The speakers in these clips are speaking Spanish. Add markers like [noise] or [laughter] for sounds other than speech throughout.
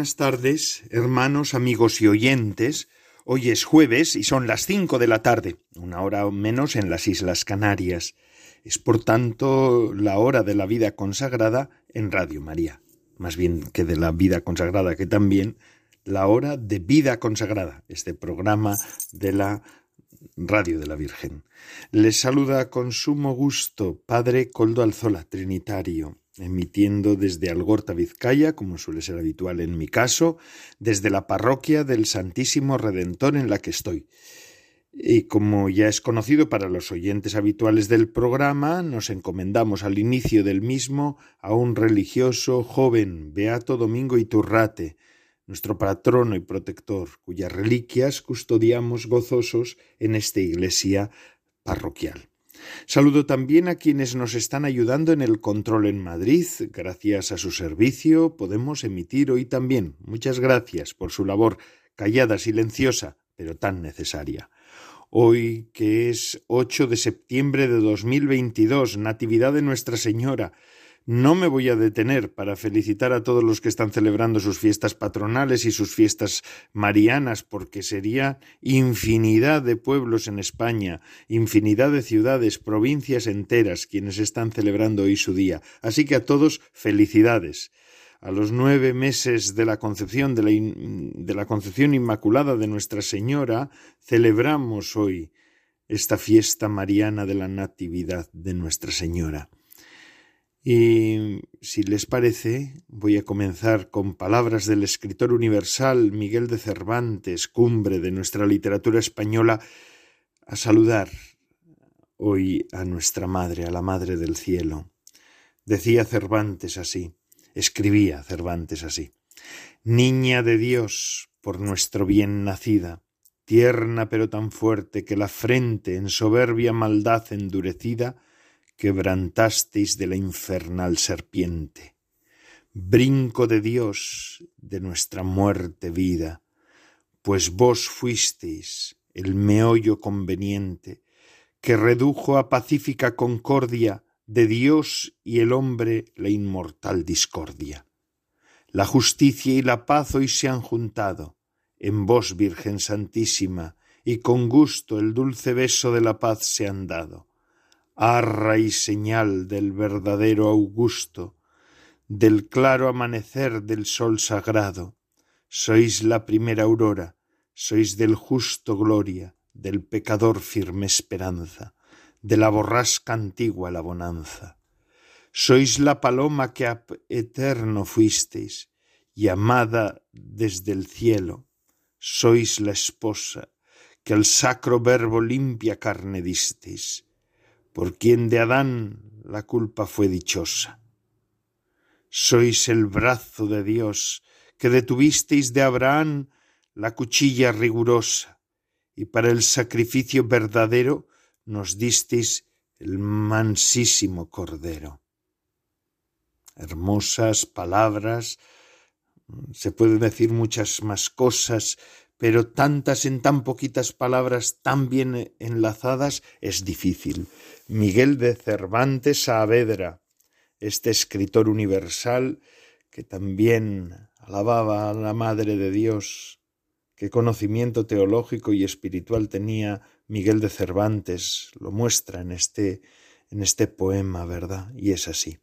Buenas tardes, hermanos, amigos y oyentes. Hoy es jueves y son las cinco de la tarde, una hora menos en las Islas Canarias. Es por tanto la hora de la vida consagrada en Radio María. Más bien que de la vida consagrada, que también la hora de vida consagrada, este programa de la Radio de la Virgen. Les saluda con sumo gusto Padre Coldo Alzola, Trinitario emitiendo desde Algorta, Vizcaya, como suele ser habitual en mi caso, desde la parroquia del Santísimo Redentor en la que estoy. Y como ya es conocido para los oyentes habituales del programa, nos encomendamos al inicio del mismo a un religioso joven, Beato Domingo Iturrate, nuestro patrono y protector, cuyas reliquias custodiamos gozosos en esta iglesia parroquial. Saludo también a quienes nos están ayudando en el control en Madrid. Gracias a su servicio podemos emitir hoy también. Muchas gracias por su labor callada, silenciosa, pero tan necesaria. Hoy, que es 8 de septiembre de 2022, Natividad de Nuestra Señora, no me voy a detener para felicitar a todos los que están celebrando sus fiestas patronales y sus fiestas marianas, porque sería infinidad de pueblos en España, infinidad de ciudades, provincias enteras quienes están celebrando hoy su día. Así que a todos felicidades. A los nueve meses de la concepción de la, concepción inmaculada de Nuestra Señora, celebramos hoy esta fiesta mariana de la Natividad de Nuestra Señora. Y si les parece, voy a comenzar con palabras del escritor universal Miguel de Cervantes, cumbre de nuestra literatura española, a saludar hoy a nuestra Madre, a la Madre del Cielo. Decía Cervantes así, escribía Cervantes así, Niña de Dios, por nuestro bien nacida, tierna pero tan fuerte que la frente en soberbia maldad endurecida, quebrantasteis de la infernal serpiente. Brinco de Dios de nuestra muerte vida, pues vos fuisteis el meollo conveniente que redujo a pacífica concordia de Dios y el hombre la inmortal discordia. La justicia y la paz hoy se han juntado en vos, Virgen Santísima, y con gusto el dulce beso de la paz se han dado arra y señal del verdadero Augusto, del claro amanecer del sol sagrado. Sois la primera aurora, sois del justo gloria, del pecador firme esperanza, de la borrasca antigua la bonanza. Sois la paloma que a eterno fuisteis, llamada desde el cielo. Sois la esposa que al sacro verbo limpia carne disteis por quien de Adán la culpa fue dichosa. Sois el brazo de Dios que detuvisteis de Abraham la cuchilla rigurosa, y para el sacrificio verdadero nos disteis el mansísimo cordero. Hermosas palabras, se pueden decir muchas más cosas, pero tantas en tan poquitas palabras tan bien enlazadas es difícil. Miguel de Cervantes Saavedra, este escritor universal que también alababa a la Madre de Dios, qué conocimiento teológico y espiritual tenía Miguel de Cervantes, lo muestra en este en este poema, ¿verdad? Y es así.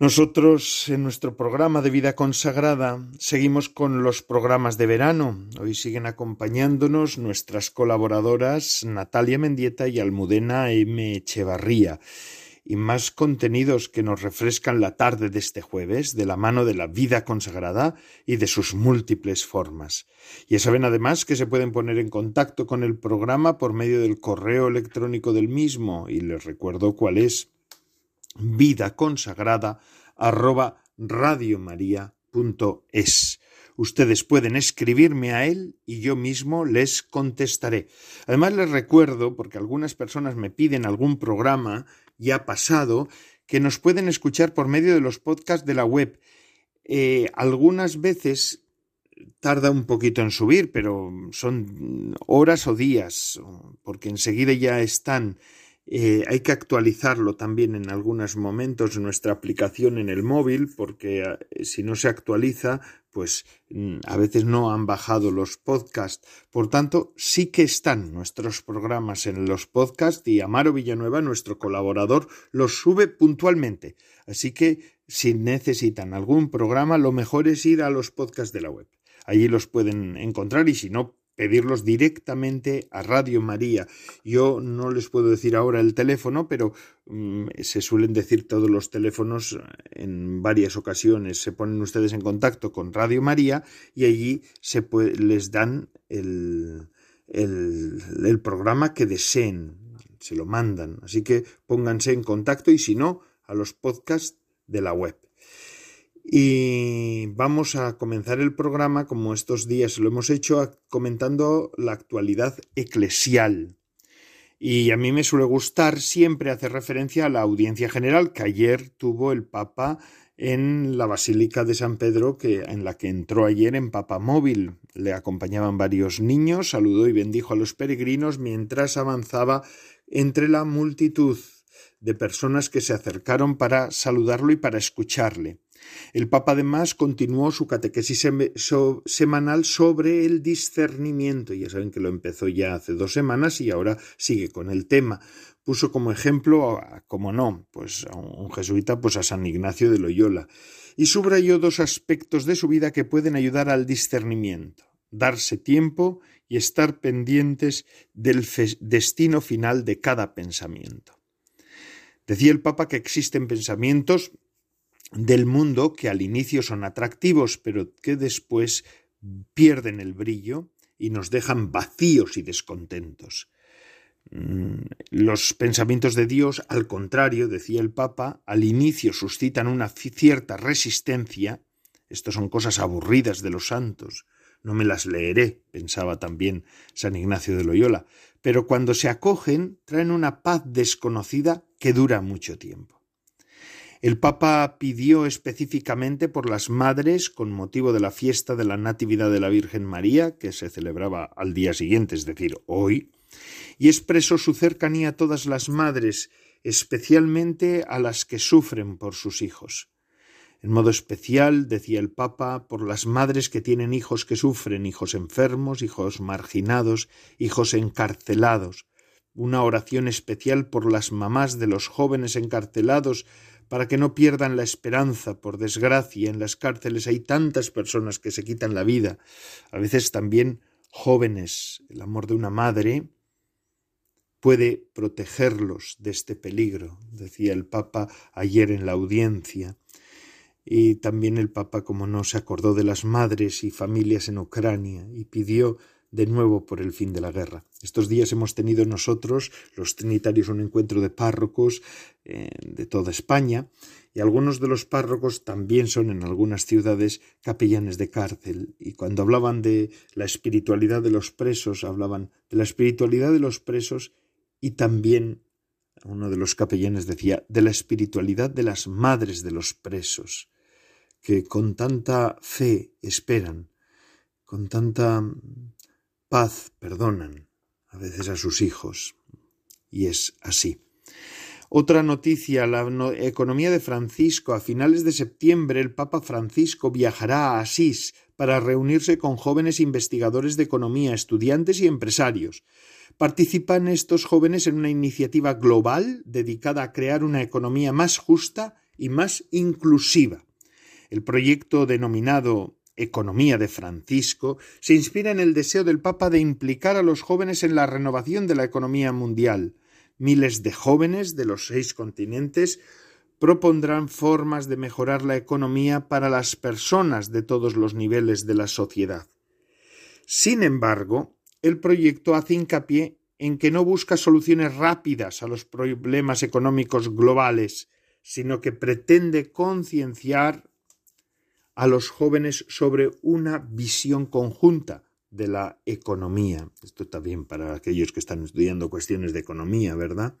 Nosotros en nuestro programa de vida consagrada seguimos con los programas de verano. Hoy siguen acompañándonos nuestras colaboradoras Natalia Mendieta y Almudena M. Echevarría y más contenidos que nos refrescan la tarde de este jueves de la mano de la vida consagrada y de sus múltiples formas. Ya saben además que se pueden poner en contacto con el programa por medio del correo electrónico del mismo y les recuerdo cuál es vida consagrada arroba radiomaria.es. Ustedes pueden escribirme a él y yo mismo les contestaré. Además les recuerdo, porque algunas personas me piden algún programa ya pasado, que nos pueden escuchar por medio de los podcasts de la web. Eh, algunas veces tarda un poquito en subir, pero son horas o días, porque enseguida ya están eh, hay que actualizarlo también en algunos momentos nuestra aplicación en el móvil, porque eh, si no se actualiza, pues mm, a veces no han bajado los podcasts. Por tanto, sí que están nuestros programas en los podcasts y Amaro Villanueva, nuestro colaborador, los sube puntualmente. Así que si necesitan algún programa, lo mejor es ir a los podcasts de la web. Allí los pueden encontrar y si no, pedirlos directamente a Radio María. Yo no les puedo decir ahora el teléfono, pero mm, se suelen decir todos los teléfonos en varias ocasiones. Se ponen ustedes en contacto con Radio María y allí se les dan el, el programa que deseen, se lo mandan. Así que pónganse en contacto y si no, a los podcasts de la web. Y vamos a comenzar el programa, como estos días lo hemos hecho, comentando la actualidad eclesial. Y a mí me suele gustar siempre hacer referencia a la audiencia general que ayer tuvo el Papa en la Basílica de San Pedro, que, en la que entró ayer en Papa Móvil. Le acompañaban varios niños, saludó y bendijo a los peregrinos mientras avanzaba entre la multitud de personas que se acercaron para saludarlo y para escucharle. El Papa además continuó su catequesis semanal sobre el discernimiento. Ya saben que lo empezó ya hace dos semanas y ahora sigue con el tema. Puso como ejemplo, como no, pues a un jesuita, pues a San Ignacio de Loyola. Y subrayó dos aspectos de su vida que pueden ayudar al discernimiento. Darse tiempo y estar pendientes del destino final de cada pensamiento. Decía el Papa que existen pensamientos del mundo que al inicio son atractivos, pero que después pierden el brillo y nos dejan vacíos y descontentos. Mm, los pensamientos de Dios, al contrario, decía el Papa, al inicio suscitan una cierta resistencia. Estos son cosas aburridas de los santos. No me las leeré, pensaba también San Ignacio de Loyola, pero cuando se acogen traen una paz desconocida que dura mucho tiempo. El Papa pidió específicamente por las madres con motivo de la fiesta de la Natividad de la Virgen María, que se celebraba al día siguiente, es decir, hoy, y expresó su cercanía a todas las madres, especialmente a las que sufren por sus hijos. En modo especial, decía el Papa, por las madres que tienen hijos que sufren, hijos enfermos, hijos marginados, hijos encarcelados. Una oración especial por las mamás de los jóvenes encarcelados para que no pierdan la esperanza. Por desgracia, en las cárceles hay tantas personas que se quitan la vida, a veces también jóvenes. El amor de una madre puede protegerlos de este peligro, decía el Papa ayer en la audiencia. Y también el Papa, como no, se acordó de las madres y familias en Ucrania y pidió de nuevo por el fin de la guerra. Estos días hemos tenido nosotros, los trinitarios, un encuentro de párrocos eh, de toda España y algunos de los párrocos también son en algunas ciudades capellanes de cárcel y cuando hablaban de la espiritualidad de los presos, hablaban de la espiritualidad de los presos y también uno de los capellanes decía de la espiritualidad de las madres de los presos, que con tanta fe esperan, con tanta paz perdonan a veces a sus hijos. Y es así. Otra noticia, la economía de Francisco. A finales de septiembre el Papa Francisco viajará a Asís para reunirse con jóvenes investigadores de economía, estudiantes y empresarios. Participan estos jóvenes en una iniciativa global dedicada a crear una economía más justa y más inclusiva. El proyecto denominado economía de Francisco se inspira en el deseo del Papa de implicar a los jóvenes en la renovación de la economía mundial. Miles de jóvenes de los seis continentes propondrán formas de mejorar la economía para las personas de todos los niveles de la sociedad. Sin embargo, el proyecto hace hincapié en que no busca soluciones rápidas a los problemas económicos globales, sino que pretende concienciar a los jóvenes sobre una visión conjunta de la economía. Esto también para aquellos que están estudiando cuestiones de economía, ¿verdad?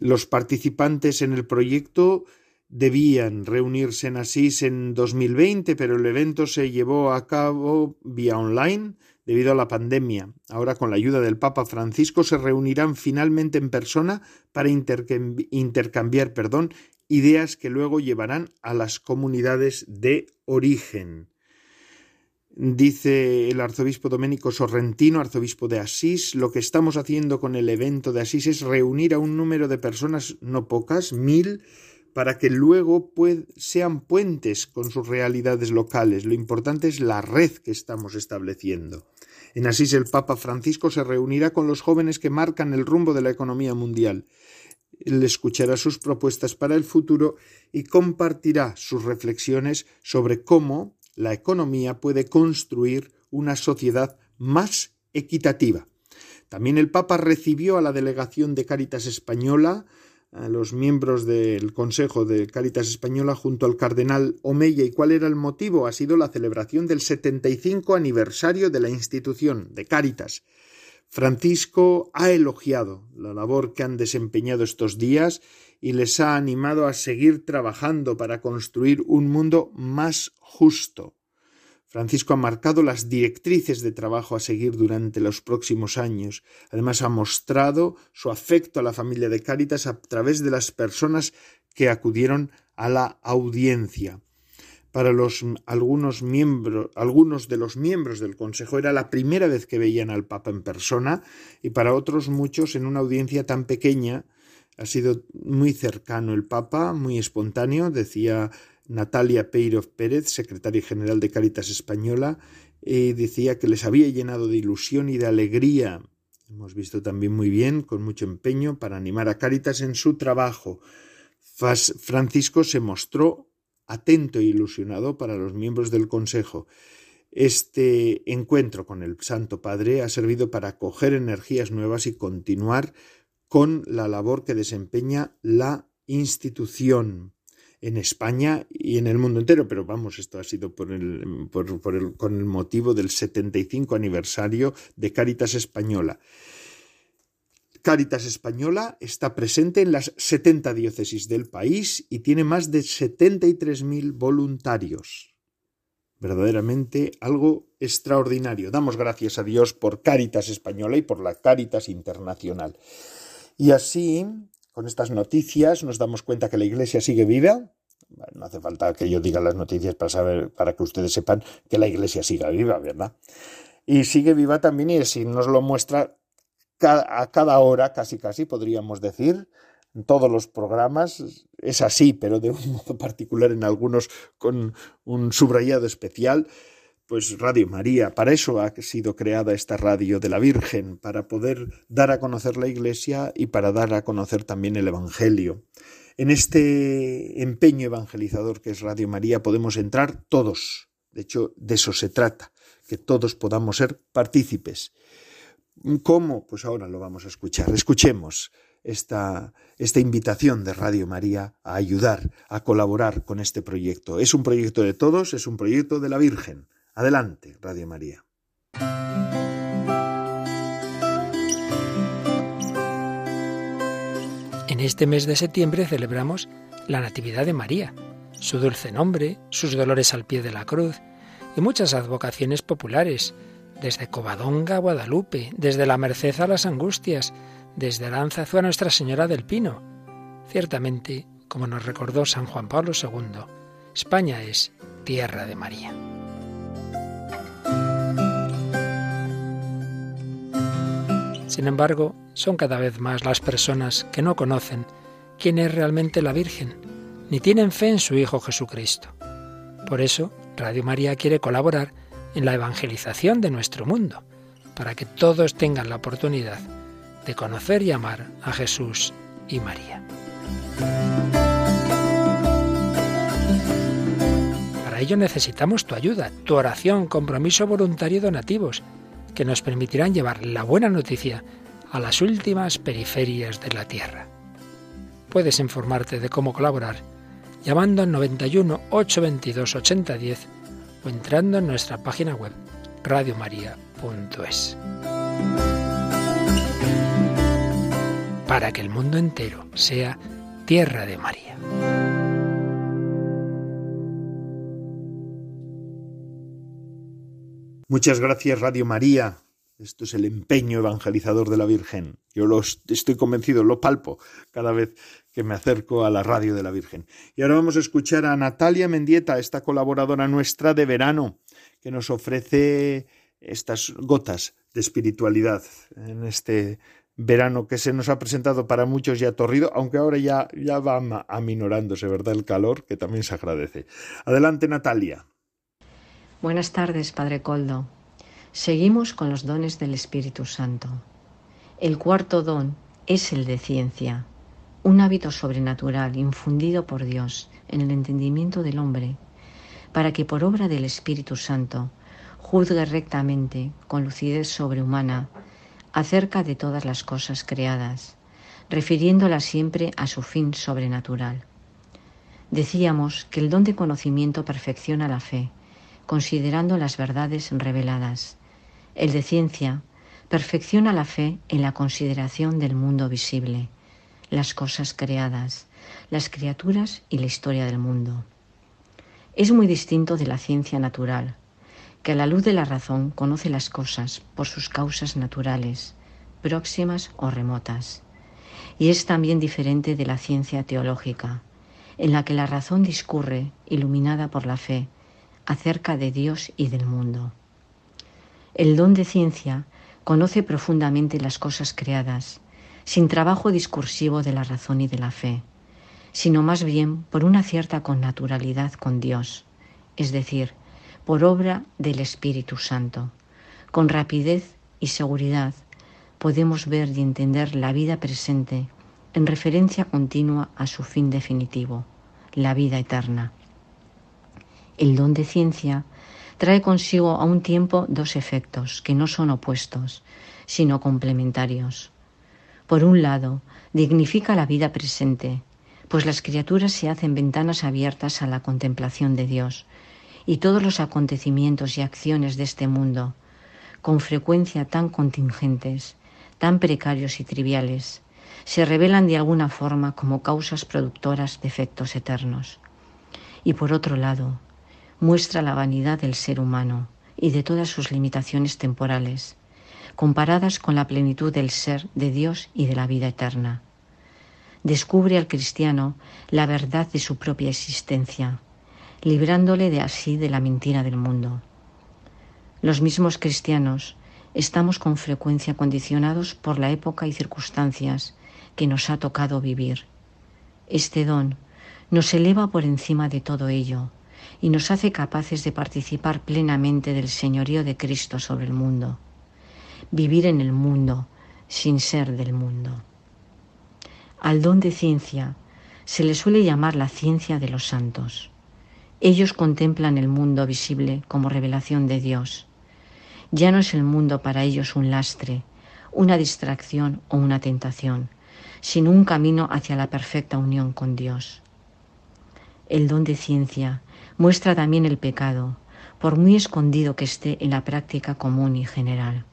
Los participantes en el proyecto debían reunirse en Asís en 2020, pero el evento se llevó a cabo vía online debido a la pandemia. Ahora, con la ayuda del Papa Francisco, se reunirán finalmente en persona para intercambiar perdón, ideas que luego llevarán a las comunidades de origen. Dice el arzobispo Domenico Sorrentino, arzobispo de Asís, lo que estamos haciendo con el evento de Asís es reunir a un número de personas no pocas, mil, para que luego sean puentes con sus realidades locales. Lo importante es la red que estamos estableciendo. En Asís el Papa Francisco se reunirá con los jóvenes que marcan el rumbo de la economía mundial. Él escuchará sus propuestas para el futuro y compartirá sus reflexiones sobre cómo la economía puede construir una sociedad más equitativa. También el Papa recibió a la delegación de Cáritas Española, a los miembros del Consejo de Cáritas Española junto al cardenal Omeya. ¿Y cuál era el motivo? Ha sido la celebración del 75 aniversario de la institución de Cáritas. Francisco ha elogiado la labor que han desempeñado estos días y les ha animado a seguir trabajando para construir un mundo más justo. Francisco ha marcado las directrices de trabajo a seguir durante los próximos años. Además, ha mostrado su afecto a la familia de Cáritas a través de las personas que acudieron a la audiencia. Para algunos, algunos de los miembros del Consejo era la primera vez que veían al Papa en persona y para otros muchos en una audiencia tan pequeña ha sido muy cercano el Papa, muy espontáneo, decía Natalia Peirov Pérez, secretaria general de Cáritas Española, y decía que les había llenado de ilusión y de alegría. Hemos visto también muy bien, con mucho empeño, para animar a Cáritas en su trabajo. Francisco se mostró atento e ilusionado para los miembros del Consejo. Este encuentro con el Santo Padre ha servido para coger energías nuevas y continuar con la labor que desempeña la institución en España y en el mundo entero, pero vamos, esto ha sido por el, con el motivo del 75 aniversario de Cáritas Española. Cáritas Española está presente en las 70 diócesis del país y tiene más de 73.000 voluntarios. Verdaderamente algo extraordinario. Damos gracias a Dios por Cáritas Española y por la Cáritas Internacional. Y así, con estas noticias, nos damos cuenta que la Iglesia sigue viva. No hace falta que yo diga las noticias para saber, para que ustedes sepan que la Iglesia siga viva, ¿verdad? Y sigue viva también, y así nos lo muestra a cada hora, casi casi podríamos decir, en todos los programas. Es así, pero de un [laughs] modo particular en algunos con un subrayado especial pues Radio María, para eso ha sido creada esta radio de la Virgen, para poder dar a conocer la Iglesia y para dar a conocer también el Evangelio. En este empeño evangelizador que es Radio María podemos entrar todos. De hecho, de eso se trata, que todos podamos ser partícipes. ¿Cómo? Pues ahora lo vamos a escuchar. Escuchemos esta, esta invitación de Radio María a ayudar, a colaborar con este proyecto. Es un proyecto de todos, es un proyecto de la Virgen. Adelante, Radio María. En este mes de septiembre celebramos la Natividad de María, su dulce nombre, sus dolores al pie de la cruz y muchas advocaciones populares, desde Covadonga a Guadalupe, desde la Merced a las Angustias, desde Aranzazu a Nuestra Señora del Pino. Ciertamente, como nos recordó San Juan Pablo II, España es tierra de María. Sin embargo, son cada vez más las personas que no conocen quién es realmente la Virgen, ni tienen fe en su Hijo Jesucristo. Por eso, Radio María quiere colaborar en la evangelización de nuestro mundo, para que todos tengan la oportunidad de conocer y amar a Jesús y María. Para ello necesitamos tu ayuda, tu oración, compromiso voluntario y donativos que nos permitirán llevar la buena noticia a las últimas periferias de la tierra. puedes informarte de cómo colaborar llamando al 91 822 8010 entrando en nuestra página web radiomaria.es. Para que el mundo entero sea tierra de María. Muchas gracias Radio María. Esto es el empeño evangelizador de la Virgen. Yo lo estoy convencido, lo palpo cada vez que me acerco a la radio de la Virgen. Y ahora vamos a escuchar a Natalia Mendieta, esta colaboradora nuestra de verano, que nos ofrece estas gotas de espiritualidad en este verano que se nos ha presentado para muchos ya torrido, aunque ahora ya, ya va aminorándose, ¿verdad? El calor, que también se agradece. Adelante, Natalia. Buenas tardes, Padre Coldo. Seguimos con los dones del Espíritu Santo. El cuarto don es el de ciencia, un hábito sobrenatural infundido por Dios en el entendimiento del hombre, para que por obra del Espíritu Santo juzgue rectamente, con lucidez sobrehumana, acerca de todas las cosas creadas, refiriéndolas siempre a su fin sobrenatural. Decíamos que el don de conocimiento perfecciona la fe, considerando las verdades reveladas, el de ciencia perfecciona la fe en la consideración del mundo visible, las cosas creadas, las criaturas y la historia del mundo. Es muy distinto de la ciencia natural, que a la luz de la razón conoce las cosas por sus causas naturales, próximas o remotas. Y es también diferente de la ciencia teológica, en la que la razón discurre, iluminada por la fe, acerca de Dios y del mundo. El don de ciencia conoce profundamente las cosas creadas, sin trabajo discursivo de la razón y de la fe, sino más bien por una cierta connaturalidad con Dios, es decir, por obra del Espíritu Santo. Con rapidez y seguridad podemos ver y entender la vida presente en referencia continua a su fin definitivo, la vida eterna. El don de ciencia trae consigo a un tiempo dos efectos que no son opuestos, sino complementarios. Por un lado, dignifica la vida presente, pues las criaturas se hacen ventanas abiertas a la contemplación de Dios, y todos los acontecimientos y acciones de este mundo, con frecuencia tan contingentes, tan precarios y triviales, se revelan de alguna forma como causas productoras de efectos eternos. Y por otro lado, muestra la vanidad del ser humano y de todas sus limitaciones temporales, comparadas con la plenitud del ser de Dios y de la vida eterna. Descubre al cristiano la verdad de su propia existencia, librándole de así de la mentira del mundo. Los mismos cristianos estamos con frecuencia condicionados por la época y circunstancias que nos ha tocado vivir. Este don nos eleva por encima de todo ello y nos hace capaces de participar plenamente del señorío de Cristo sobre el mundo, vivir en el mundo sin ser del mundo. Al don de ciencia se le suele llamar la ciencia de los santos. Ellos contemplan el mundo visible como revelación de Dios. Ya no es el mundo para ellos un lastre, una distracción o una tentación, sino un camino hacia la perfecta unión con Dios. El don de ciencia muestra también el pecado, por muy escondido que esté en la práctica común y general.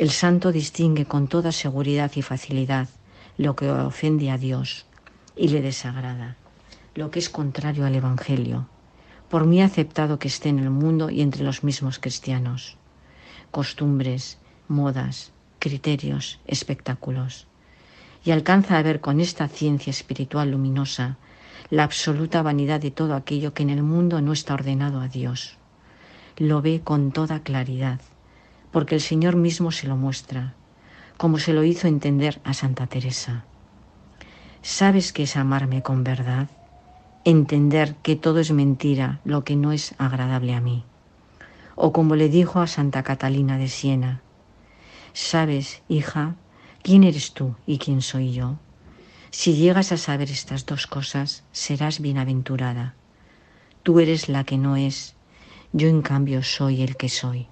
El santo distingue con toda seguridad y facilidad lo que ofende a Dios y le desagrada, lo que es contrario al Evangelio, por muy aceptado que esté en el mundo y entre los mismos cristianos. Costumbres, modas, criterios, espectáculos. Y alcanza a ver con esta ciencia espiritual luminosa la absoluta vanidad de todo aquello que en el mundo no está ordenado a Dios. Lo ve con toda claridad, porque el Señor mismo se lo muestra, como se lo hizo entender a Santa Teresa. ¿Sabes qué es amarme con verdad? Entender que todo es mentira, lo que no es agradable a mí. O como le dijo a Santa Catalina de Siena, ¿sabes, hija, quién eres tú y quién soy yo? Si llegas a saber estas dos cosas, serás bienaventurada. Tú eres la que no es, yo en cambio soy el que soy.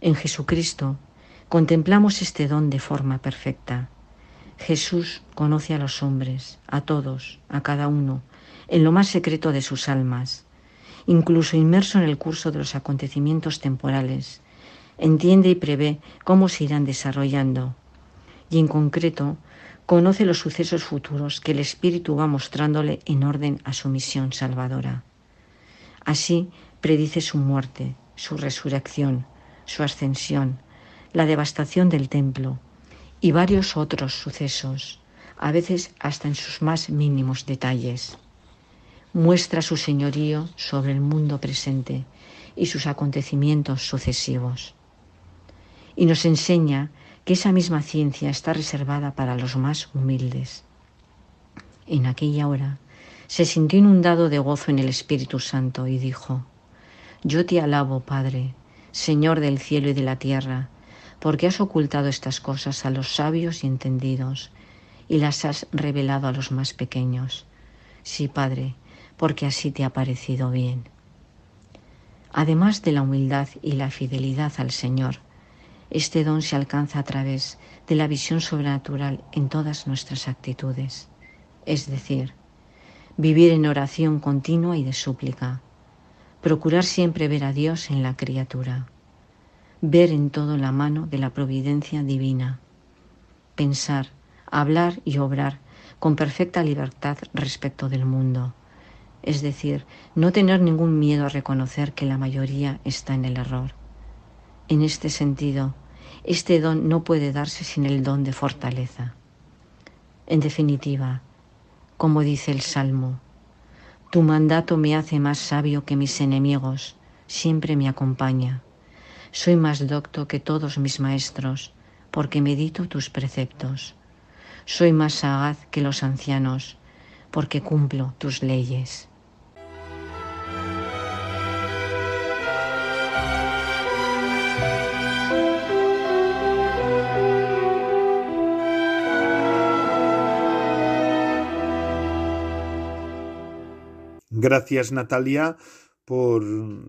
En Jesucristo contemplamos este don de forma perfecta. Jesús conoce a los hombres, a todos, a cada uno, en lo más secreto de sus almas, incluso inmerso en el curso de los acontecimientos temporales, entiende y prevé cómo se irán desarrollando y en concreto conoce los sucesos futuros que el Espíritu va mostrándole en orden a su misión salvadora. Así predice su muerte, su resurrección, su ascensión, la devastación del templo y varios otros sucesos, a veces hasta en sus más mínimos detalles. Muestra su señorío sobre el mundo presente y sus acontecimientos sucesivos. Y nos enseña que esa misma ciencia está reservada para los más humildes. En aquella hora se sintió inundado de gozo en el Espíritu Santo y dijo, Yo te alabo, Padre, Señor del cielo y de la tierra, porque has ocultado estas cosas a los sabios y entendidos y las has revelado a los más pequeños. Sí, Padre, porque así te ha parecido bien. Además de la humildad y la fidelidad al Señor, este don se alcanza a través de la visión sobrenatural en todas nuestras actitudes, es decir, vivir en oración continua y de súplica, procurar siempre ver a Dios en la criatura, ver en todo la mano de la providencia divina, pensar, hablar y obrar con perfecta libertad respecto del mundo, es decir, no tener ningún miedo a reconocer que la mayoría está en el error. En este sentido, este don no puede darse sin el don de fortaleza. En definitiva, como dice el Salmo, tu mandato me hace más sabio que mis enemigos, siempre me acompaña. Soy más docto que todos mis maestros, porque medito tus preceptos. Soy más sagaz que los ancianos, porque cumplo tus leyes. Gracias, Natalia, por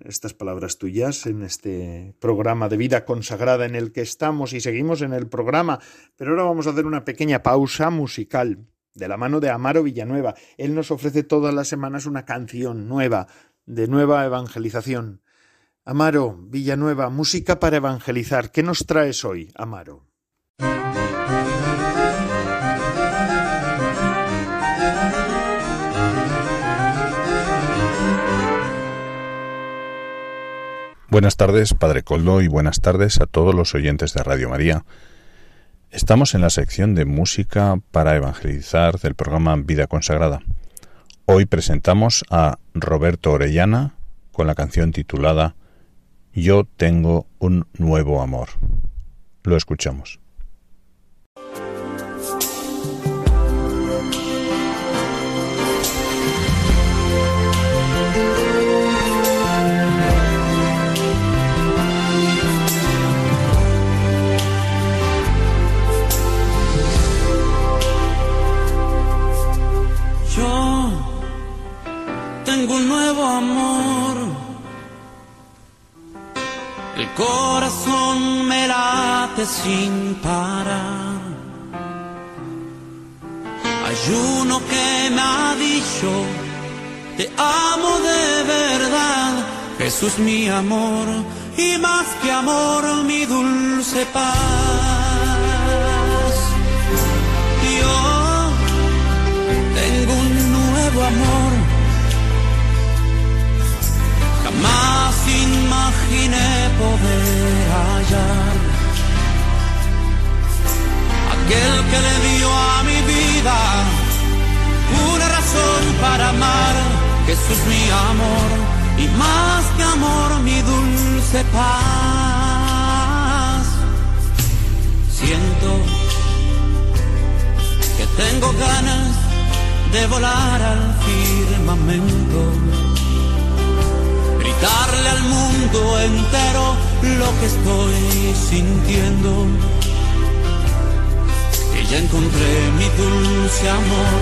estas palabras tuyas en este programa de vida consagrada en el que estamos y seguimos en el programa. Pero ahora vamos a hacer una pequeña pausa musical de la mano de Amaro Villanueva. Él nos ofrece todas las semanas una canción nueva, de nueva evangelización. Amaro Villanueva, música para evangelizar. ¿Qué nos traes hoy, Amaro? Buenas tardes, Padre Coldo, y buenas tardes a todos los oyentes de Radio María. Estamos en la sección de música para evangelizar del programa Vida Consagrada. Hoy presentamos a Roberto Orellana con la canción titulada Yo tengo un nuevo amor. Lo escuchamos. Corazón me late sin parar. Hay uno que me ha dicho, te amo de verdad, Jesús mi amor, y más que amor mi dulce paz. Yo tengo un nuevo amor más imaginé poder hallar. Aquel que le dio a mi vida una razón para amar, Jesús mi amor, y más que amor mi dulce paz. Siento que tengo ganas de volar al firmamento darle al mundo entero lo que estoy sintiendo. Que ya encontré mi dulce amor,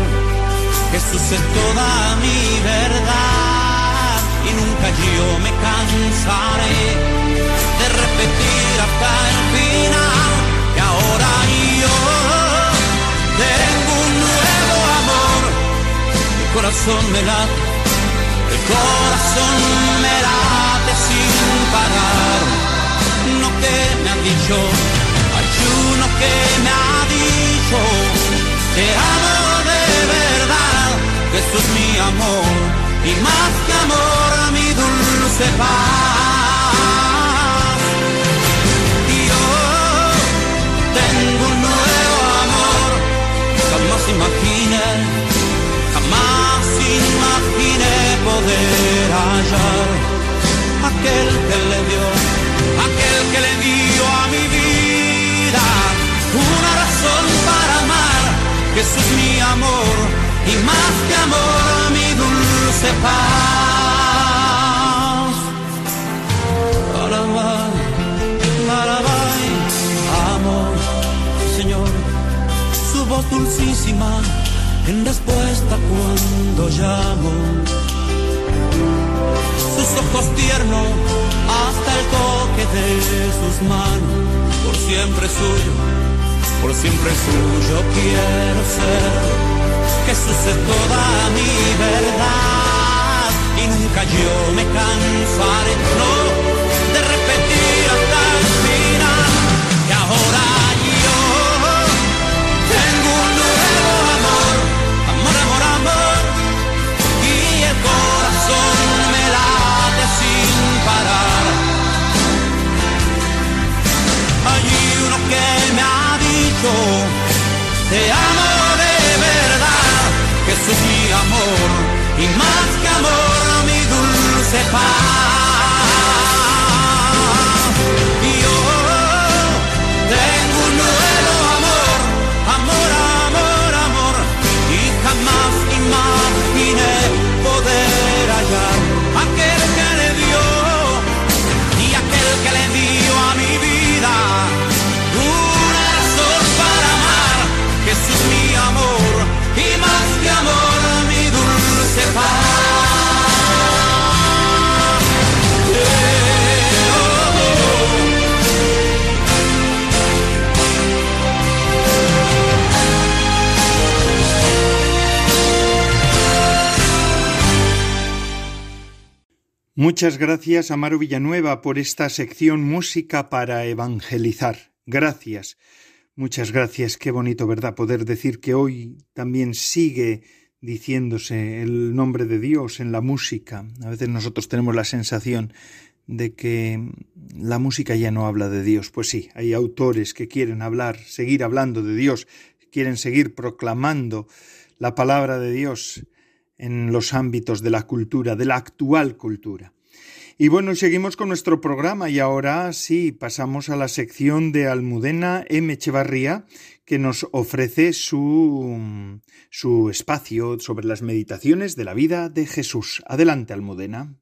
que suce toda mi verdad. Y nunca yo me cansaré de repetir hasta el final que ahora yo tengo un nuevo amor. Mi corazón me late corazón me late sin parar. No que me han dicho, hay uno que me ha dicho, te amo de verdad, Jesús mi amor, y más que amor a mi dulce paz. Yo tengo un nuevo amor, jamás imaginé poder hallar aquel que le dio, aquel que le dio a mi vida una razón para amar. Jesús mi amor y más que amor mi dulce paz. Alabay, alabay, amor, Señor, su voz dulcísima en respuesta cuando llamo sus ojos tiernos hasta el toque de sus manos, por siempre suyo, por siempre suyo quiero ser. Jesús es toda mi verdad y nunca yo me cansaré, dulce Muchas gracias, Amaro Villanueva, por esta sección Música para Evangelizar. Gracias. Muchas gracias. Qué bonito, ¿verdad? Poder decir que hoy también sigue diciéndose el nombre de Dios en la música. A veces nosotros tenemos la sensación de que la música ya no habla de Dios. Pues sí, hay autores que quieren hablar, seguir hablando de Dios, quieren seguir proclamando la palabra de Dios en los ámbitos de la cultura, de la actual cultura. Y bueno, seguimos con nuestro programa y ahora sí, pasamos a la sección de Almudena M. Echevarría, que nos ofrece su, su espacio sobre las meditaciones de la vida de Jesús. Adelante, Almudena.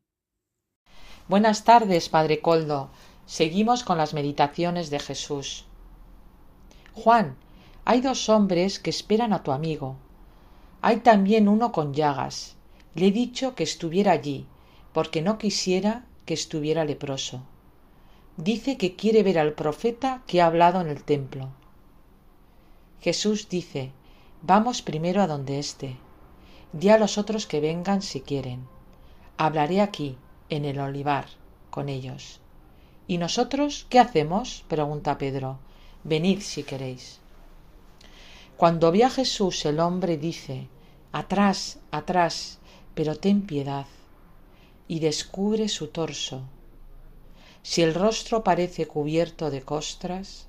Buenas tardes, Padre Coldo. Seguimos con las meditaciones de Jesús. Juan, hay dos hombres que esperan a tu amigo. Hay también uno con llagas. Le he dicho que estuviera allí, porque no quisiera que estuviera leproso. Dice que quiere ver al profeta que ha hablado en el templo. Jesús dice, vamos primero a donde esté. Di a los otros que vengan si quieren. Hablaré aquí, en el olivar, con ellos. ¿Y nosotros qué hacemos? pregunta Pedro. Venid si queréis. Cuando ve a Jesús el hombre dice, Atrás, atrás, pero ten piedad, y descubre su torso. Si el rostro parece cubierto de costras,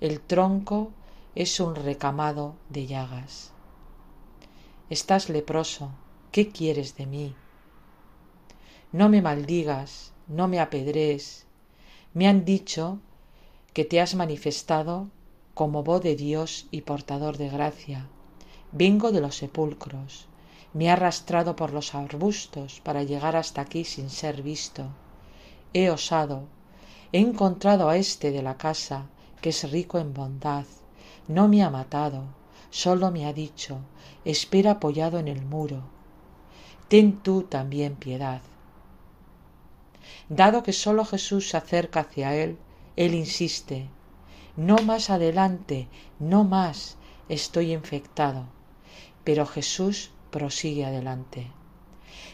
el tronco es un recamado de llagas. Estás leproso, ¿qué quieres de mí? No me maldigas, no me apedrees. Me han dicho que te has manifestado como voz de Dios y portador de gracia. Vengo de los sepulcros. Me he arrastrado por los arbustos para llegar hasta aquí sin ser visto. He osado. He encontrado a este de la casa, que es rico en bondad. No me ha matado, solo me ha dicho, espera apoyado en el muro. Ten tú también piedad. Dado que sólo Jesús se acerca hacia él, él insiste, no más adelante, no más, estoy infectado. Pero Jesús prosigue adelante.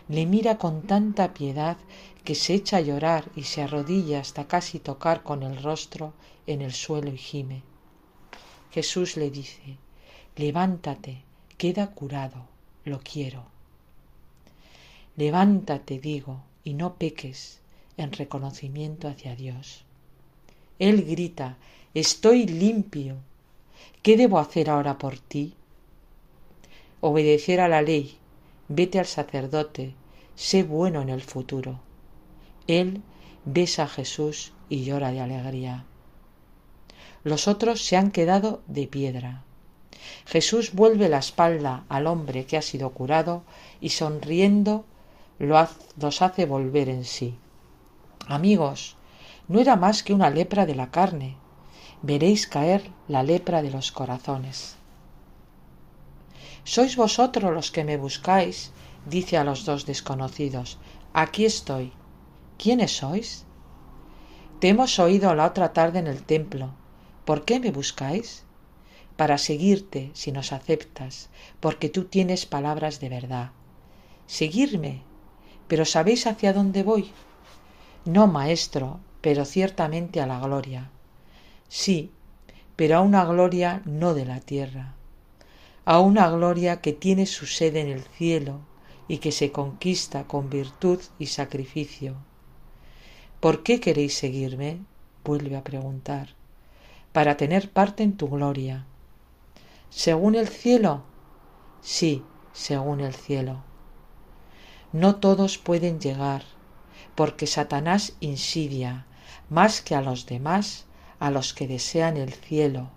Le mira con tanta piedad que se echa a llorar y se arrodilla hasta casi tocar con el rostro en el suelo y gime. Jesús le dice, levántate, queda curado, lo quiero. Levántate, digo, y no peques en reconocimiento hacia Dios. Él grita, estoy limpio. ¿Qué debo hacer ahora por ti? Obedecer a la ley, vete al sacerdote, sé bueno en el futuro. Él besa a Jesús y llora de alegría. Los otros se han quedado de piedra. Jesús vuelve la espalda al hombre que ha sido curado y sonriendo los hace volver en sí. Amigos, no era más que una lepra de la carne. Veréis caer la lepra de los corazones. Sois vosotros los que me buscáis, dice a los dos desconocidos. Aquí estoy. ¿Quiénes sois? Te hemos oído la otra tarde en el templo. ¿Por qué me buscáis? Para seguirte, si nos aceptas, porque tú tienes palabras de verdad. Seguirme. Pero ¿sabéis hacia dónde voy? No, maestro, pero ciertamente a la gloria. Sí, pero a una gloria no de la tierra, a una gloria que tiene su sede en el cielo y que se conquista con virtud y sacrificio. ¿Por qué queréis seguirme? vuelve a preguntar. Para tener parte en tu gloria. ¿Según el cielo? Sí, según el cielo. No todos pueden llegar, porque Satanás insidia más que a los demás a los que desean el cielo,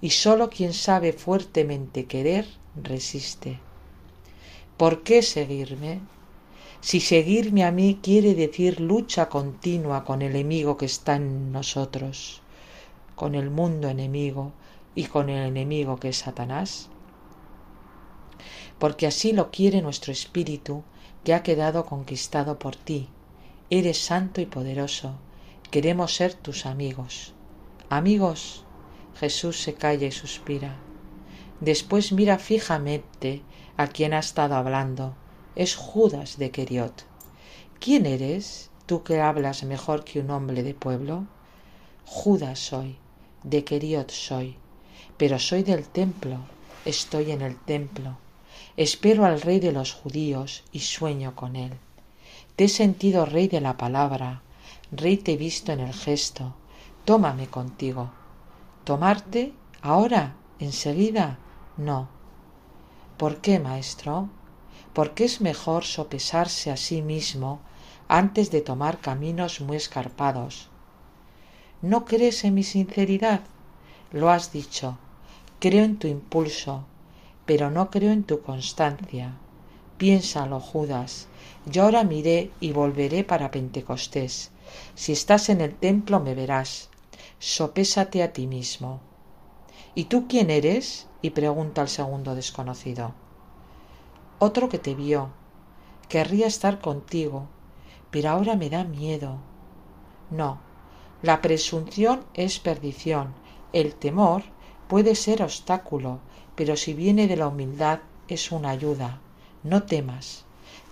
y sólo quien sabe fuertemente querer resiste. ¿Por qué seguirme? Si seguirme a mí quiere decir lucha continua con el enemigo que está en nosotros, con el mundo enemigo y con el enemigo que es Satanás. Porque así lo quiere nuestro espíritu que ha quedado conquistado por ti. Eres santo y poderoso. Queremos ser tus amigos. Amigos. Jesús se calla y suspira. Después mira fijamente a quien ha estado hablando es Judas de Queriot. ¿Quién eres, tú que hablas mejor que un hombre de pueblo? Judas soy, de Queriot soy, pero soy del templo, estoy en el templo. Espero al rey de los judíos y sueño con él. Te he sentido rey de la palabra, rey te he visto en el gesto. Tómame contigo. ¿Tomarte? ¿Ahora? ¿Enseguida? No. ¿Por qué, maestro? porque es mejor sopesarse a sí mismo antes de tomar caminos muy escarpados. ¿No crees en mi sinceridad? Lo has dicho. Creo en tu impulso, pero no creo en tu constancia. Piénsalo, Judas. Yo ahora miré y volveré para Pentecostés. Si estás en el templo me verás. Sopésate a ti mismo. ¿Y tú quién eres? y pregunta el segundo desconocido otro que te vio. Querría estar contigo, pero ahora me da miedo. No, la presunción es perdición, el temor puede ser obstáculo, pero si viene de la humildad es una ayuda. No temas.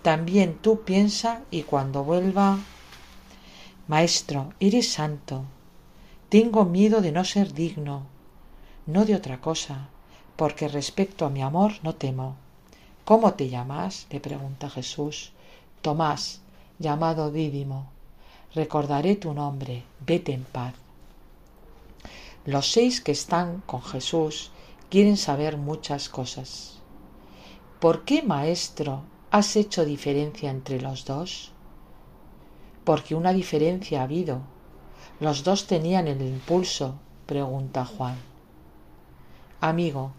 También tú piensa y cuando vuelva. Maestro, eres santo. Tengo miedo de no ser digno, no de otra cosa, porque respecto a mi amor no temo. ¿Cómo te llamas? le pregunta Jesús. Tomás, llamado Dídimo. Recordaré tu nombre, vete en paz. Los seis que están con Jesús quieren saber muchas cosas. ¿Por qué, maestro, has hecho diferencia entre los dos? Porque una diferencia ha habido. Los dos tenían el impulso, pregunta Juan. Amigo,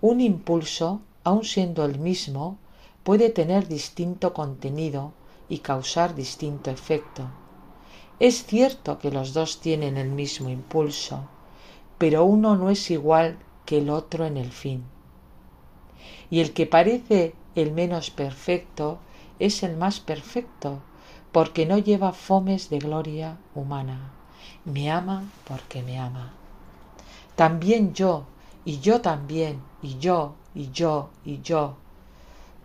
un impulso aun siendo el mismo, puede tener distinto contenido y causar distinto efecto. Es cierto que los dos tienen el mismo impulso, pero uno no es igual que el otro en el fin. Y el que parece el menos perfecto es el más perfecto, porque no lleva fomes de gloria humana. Me ama porque me ama. También yo, y yo también, y yo, y yo, y yo.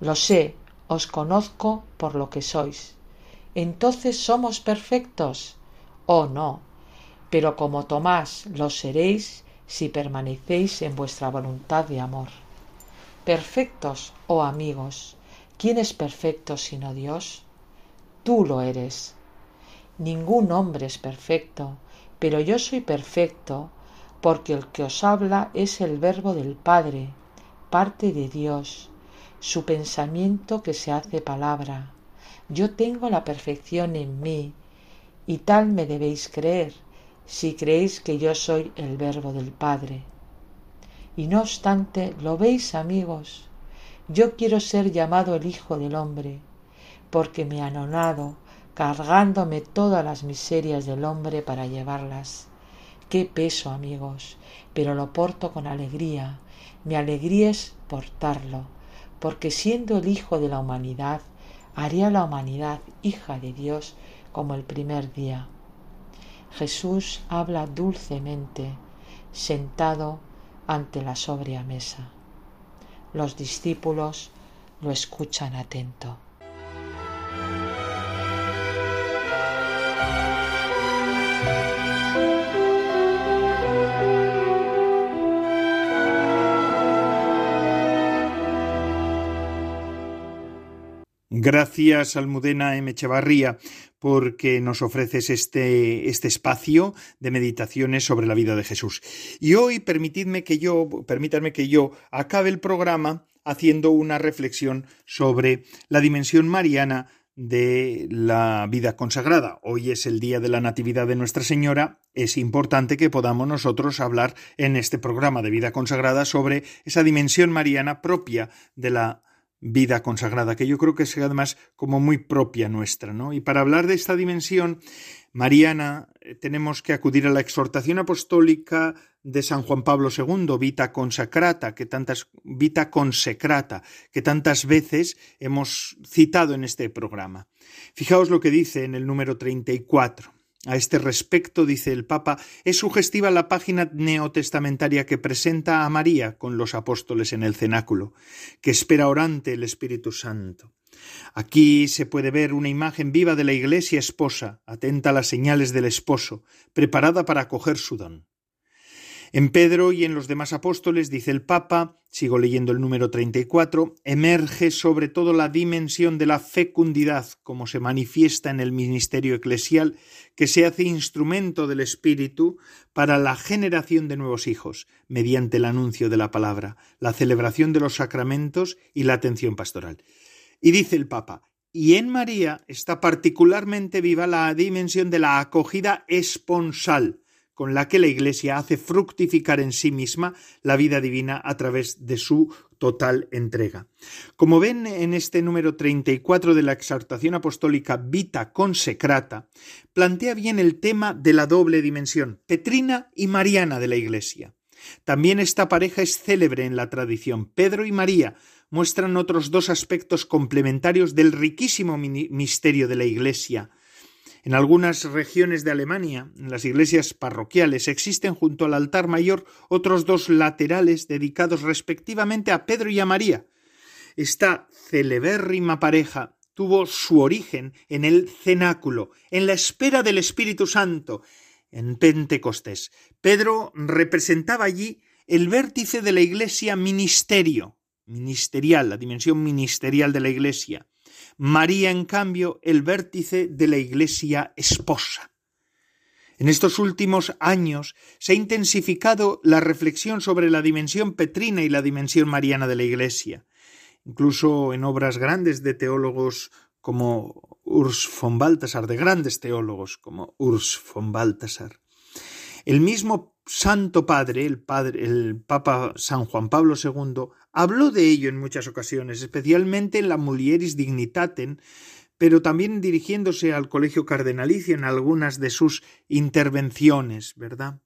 Lo sé, os conozco por lo que sois. Entonces somos perfectos. Oh no, pero como Tomás lo seréis si permanecéis en vuestra voluntad de amor. Perfectos, oh amigos, ¿quién es perfecto sino Dios? Tú lo eres. Ningún hombre es perfecto, pero yo soy perfecto porque el que os habla es el verbo del Padre, parte de Dios, su pensamiento que se hace palabra. Yo tengo la perfección en mí, y tal me debéis creer, si creéis que yo soy el verbo del Padre. Y no obstante, lo veis, amigos, yo quiero ser llamado el Hijo del Hombre, porque me anonado, cargándome todas las miserias del hombre para llevarlas. Qué peso, amigos, pero lo porto con alegría. Mi alegría es portarlo, porque siendo el Hijo de la humanidad, haré la humanidad hija de Dios como el primer día. Jesús habla dulcemente, sentado ante la sobria mesa. Los discípulos lo escuchan atento. Gracias, Almudena M. Echevarría, porque nos ofreces este, este espacio de meditaciones sobre la vida de Jesús. Y hoy permitidme que yo, permítanme que yo acabe el programa haciendo una reflexión sobre la dimensión mariana de la vida consagrada. Hoy es el día de la Natividad de Nuestra Señora. Es importante que podamos nosotros hablar en este programa de vida consagrada sobre esa dimensión mariana propia de la vida consagrada, que yo creo que es además como muy propia nuestra, ¿no? Y para hablar de esta dimensión mariana eh, tenemos que acudir a la exhortación apostólica de San Juan Pablo II, Vita Consacrata, que tantas Vita Consecrata, que tantas veces hemos citado en este programa. Fijaos lo que dice en el número 34. A este respecto, dice el Papa, es sugestiva la página neotestamentaria que presenta a María con los apóstoles en el cenáculo, que espera orante el Espíritu Santo. Aquí se puede ver una imagen viva de la Iglesia esposa, atenta a las señales del esposo, preparada para acoger su don. En Pedro y en los demás apóstoles, dice el Papa, sigo leyendo el número 34, emerge sobre todo la dimensión de la fecundidad, como se manifiesta en el ministerio eclesial, que se hace instrumento del Espíritu para la generación de nuevos hijos, mediante el anuncio de la palabra, la celebración de los sacramentos y la atención pastoral. Y dice el Papa, y en María está particularmente viva la dimensión de la acogida esponsal, con la que la Iglesia hace fructificar en sí misma la vida divina a través de su total entrega. Como ven en este número 34 de la exhortación apostólica Vita Consecrata, plantea bien el tema de la doble dimensión, petrina y mariana de la Iglesia. También esta pareja es célebre en la tradición. Pedro y María muestran otros dos aspectos complementarios del riquísimo misterio de la Iglesia, en algunas regiones de Alemania, en las iglesias parroquiales, existen junto al altar mayor otros dos laterales dedicados respectivamente a Pedro y a María. Esta celebérrima pareja tuvo su origen en el cenáculo, en la espera del Espíritu Santo, en Pentecostés. Pedro representaba allí el vértice de la iglesia ministerio, ministerial, la dimensión ministerial de la iglesia. María, en cambio, el vértice de la Iglesia esposa. En estos últimos años se ha intensificado la reflexión sobre la dimensión petrina y la dimensión mariana de la Iglesia, incluso en obras grandes de teólogos como Urs von Balthasar, de grandes teólogos como Urs von Balthasar. El mismo Santo Padre, el, padre, el Papa San Juan Pablo II, habló de ello en muchas ocasiones, especialmente en la Mulieris Dignitatem, pero también dirigiéndose al Colegio Cardenalicio en algunas de sus intervenciones, ¿verdad?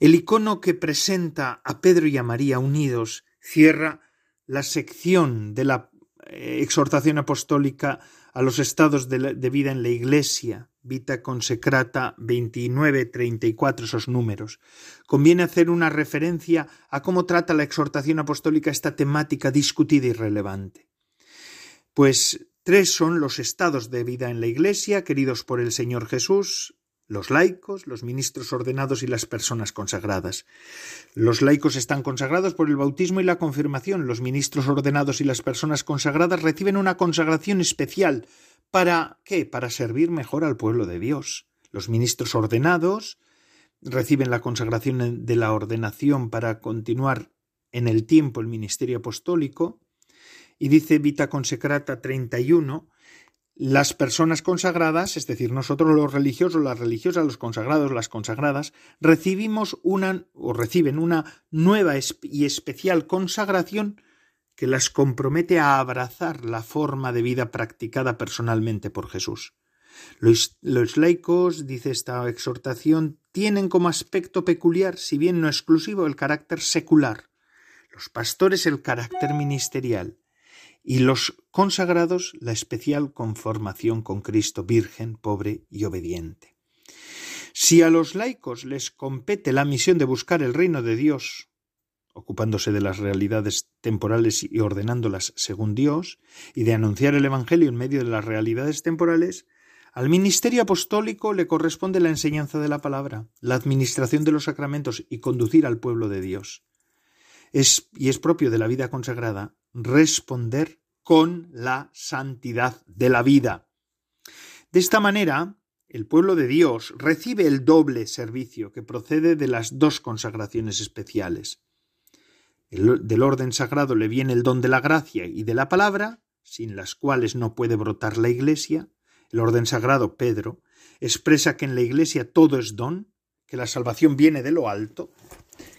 El icono que presenta a Pedro y a María unidos cierra la sección de la eh, exhortación apostólica a los estados de, de vida en la Iglesia, Vita Consecrata 29-34, esos números, conviene hacer una referencia a cómo trata la exhortación apostólica esta temática discutida y relevante. Pues tres son los estados de vida en la Iglesia queridos por el Señor Jesús, los laicos, los ministros ordenados y las personas consagradas. Los laicos están consagrados por el bautismo y la confirmación. Los ministros ordenados y las personas consagradas reciben una consagración especial. ¿Para qué? Para servir mejor al pueblo de Dios. Los ministros ordenados reciben la consagración de la ordenación para continuar en el tiempo el ministerio apostólico. Y dice Vita Consecrata 31 las personas consagradas, es decir, nosotros los religiosos, las religiosas, los consagrados, las consagradas, recibimos una o reciben una nueva y especial consagración que las compromete a abrazar la forma de vida practicada personalmente por Jesús. Los, los, laicos, dice esta exhortación, tienen como aspecto peculiar, si bien no exclusivo, el carácter secular, los pastores el carácter ministerial, y los consagrados la especial conformación con Cristo virgen, pobre y obediente. Si a los laicos les compete la misión de buscar el reino de Dios, ocupándose de las realidades temporales y ordenándolas según Dios, y de anunciar el Evangelio en medio de las realidades temporales, al ministerio apostólico le corresponde la enseñanza de la palabra, la administración de los sacramentos y conducir al pueblo de Dios. Es, y es propio de la vida consagrada responder con la santidad de la vida. De esta manera, el pueblo de Dios recibe el doble servicio que procede de las dos consagraciones especiales. Del orden sagrado le viene el don de la gracia y de la palabra, sin las cuales no puede brotar la Iglesia. El orden sagrado, Pedro, expresa que en la Iglesia todo es don, que la salvación viene de lo alto,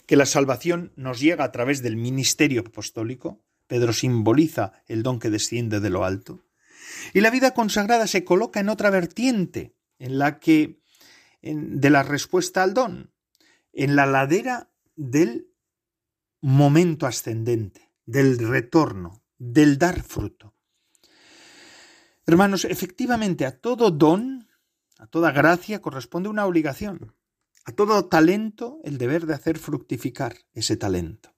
que la salvación nos llega a través del ministerio apostólico, Pedro simboliza el don que desciende de lo alto. Y la vida consagrada se coloca en otra vertiente, en la que de la respuesta al don, en la ladera del momento ascendente, del retorno, del dar fruto. Hermanos, efectivamente a todo don, a toda gracia corresponde una obligación, a todo talento el deber de hacer fructificar ese talento.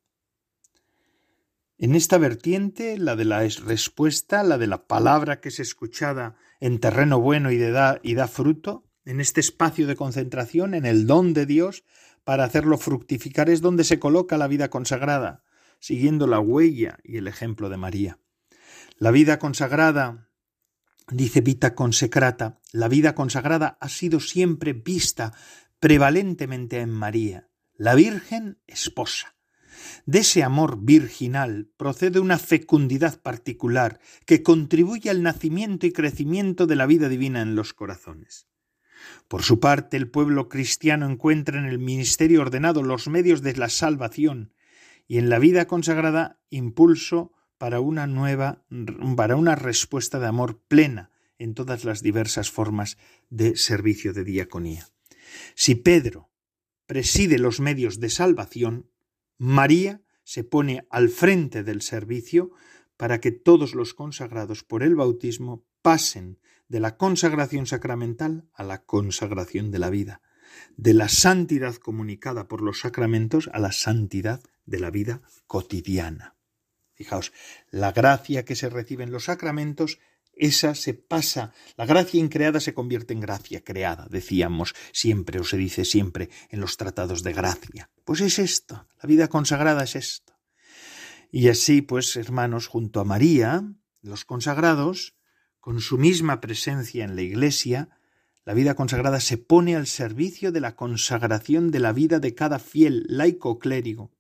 En esta vertiente, la de la respuesta, la de la palabra que es escuchada en terreno bueno y, da, y da fruto, en este espacio de concentración, en el don de Dios, para hacerlo fructificar es donde se coloca la vida consagrada, siguiendo la huella y el ejemplo de María. La vida consagrada, dice Vita Consecrata, la vida consagrada ha sido siempre vista prevalentemente en María, la Virgen esposa de ese amor virginal procede una fecundidad particular que contribuye al nacimiento y crecimiento de la vida divina en los corazones. Por su parte, el pueblo cristiano encuentra en el ministerio ordenado los medios de la salvación y en la vida consagrada impulso para una nueva, para una respuesta de amor plena en todas las diversas formas de servicio de diaconía. Si Pedro preside los medios de salvación, María se pone al frente del servicio para que todos los consagrados por el bautismo pasen de la consagración sacramental a la consagración de la vida, de la santidad comunicada por los sacramentos a la santidad de la vida cotidiana. Fijaos, la gracia que se recibe en los sacramentos esa se pasa, la gracia increada se convierte en gracia creada, decíamos siempre o se dice siempre en los tratados de gracia. Pues es esto, la vida consagrada es esto. Y así, pues, hermanos, junto a María, los consagrados, con su misma presencia en la Iglesia, la vida consagrada se pone al servicio de la consagración de la vida de cada fiel laico clérigo,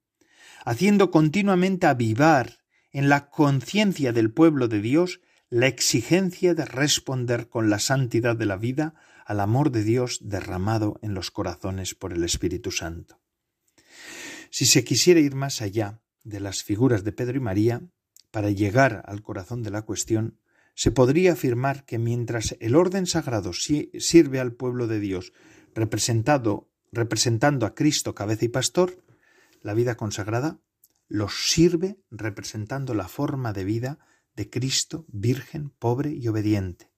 haciendo continuamente avivar en la conciencia del pueblo de Dios la exigencia de responder con la santidad de la vida al amor de Dios derramado en los corazones por el Espíritu Santo. Si se quisiera ir más allá de las figuras de Pedro y María, para llegar al corazón de la cuestión, se podría afirmar que mientras el orden sagrado sirve al pueblo de Dios representado, representando a Cristo cabeza y pastor, la vida consagrada los sirve representando la forma de vida de Cristo, virgen, pobre y obediente.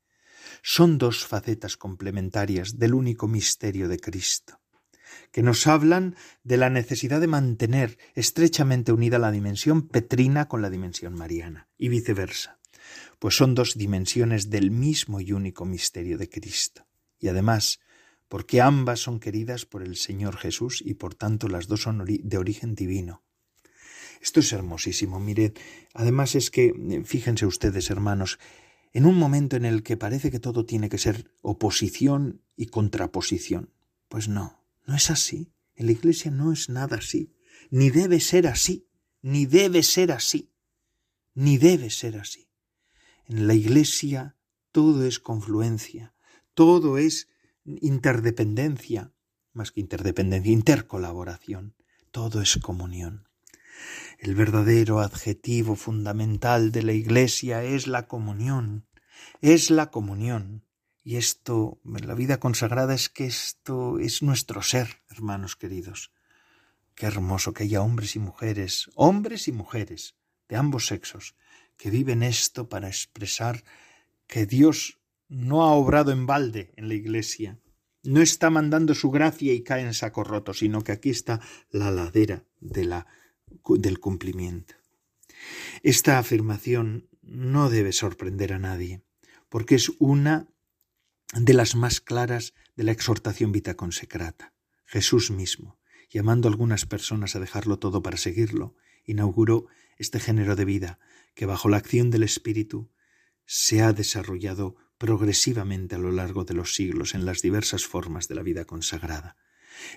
son dos facetas complementarias del único misterio de Cristo, que nos hablan de la necesidad de mantener estrechamente unida la dimensión petrina con la dimensión mariana, y viceversa, pues son dos dimensiones del mismo y único misterio de Cristo, y además, porque ambas son queridas por el Señor Jesús y por tanto las dos son de origen divino. Esto es hermosísimo, miren. Además es que, fíjense ustedes, hermanos, en un momento en el que parece que todo tiene que ser oposición y contraposición. Pues no, no es así. En la Iglesia no es nada así. Ni debe ser así. Ni debe ser así. Ni debe ser así. En la Iglesia todo es confluencia, todo es interdependencia, más que interdependencia, intercolaboración, todo es comunión. El verdadero adjetivo fundamental de la Iglesia es la comunión, es la comunión. Y esto, la vida consagrada es que esto es nuestro ser, hermanos queridos. Qué hermoso que haya hombres y mujeres, hombres y mujeres, de ambos sexos, que viven esto para expresar que Dios no ha obrado en balde en la Iglesia, no está mandando su gracia y cae en saco roto, sino que aquí está la ladera de la, del cumplimiento. Esta afirmación no debe sorprender a nadie, porque es una de las más claras de la exhortación vita consecrata. Jesús mismo, llamando a algunas personas a dejarlo todo para seguirlo, inauguró este género de vida que bajo la acción del Espíritu se ha desarrollado progresivamente a lo largo de los siglos en las diversas formas de la vida consagrada.